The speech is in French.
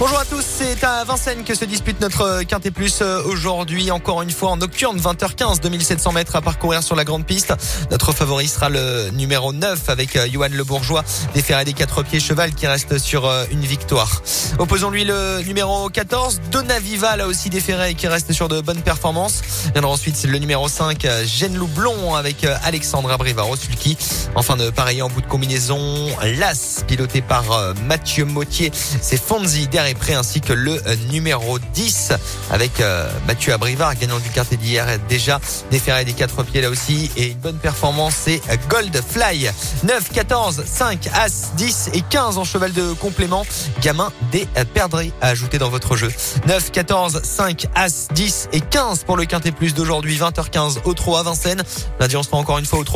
Bonjour à tous, c'est à Vincennes que se dispute notre Quintet Plus euh, aujourd'hui, encore une fois en nocturne, 20h15, 2700 mètres à parcourir sur la grande piste. Notre favori sera le numéro 9 avec euh, Johan Le Bourgeois, déféré des quatre pieds cheval qui reste sur euh, une victoire. Opposons-lui le numéro 14, Donaviva, là aussi déféré qui reste sur de bonnes performances. Viendra ensuite le numéro 5, Gêne Loublon avec Alexandre Abrivaro, Sulky. Enfin de pareil en bout de combinaison, l'As, piloté par Mathieu Mautier, c'est Fonzi derrière prêt ainsi que le euh, numéro 10 avec euh, Mathieu Abrivard, gagnant du quartier d'hier déjà, déféré des quatre pieds là aussi et une bonne performance c'est Gold Fly 9, 14, 5, As, 10 et 15 en cheval de complément. Gamin des perdrix à ajouter dans votre jeu. 9, 14, 5, As, 10 et 15 pour le quintet plus d'aujourd'hui 20h15 au 3 à Vincennes. Lundi on se encore une fois au 3.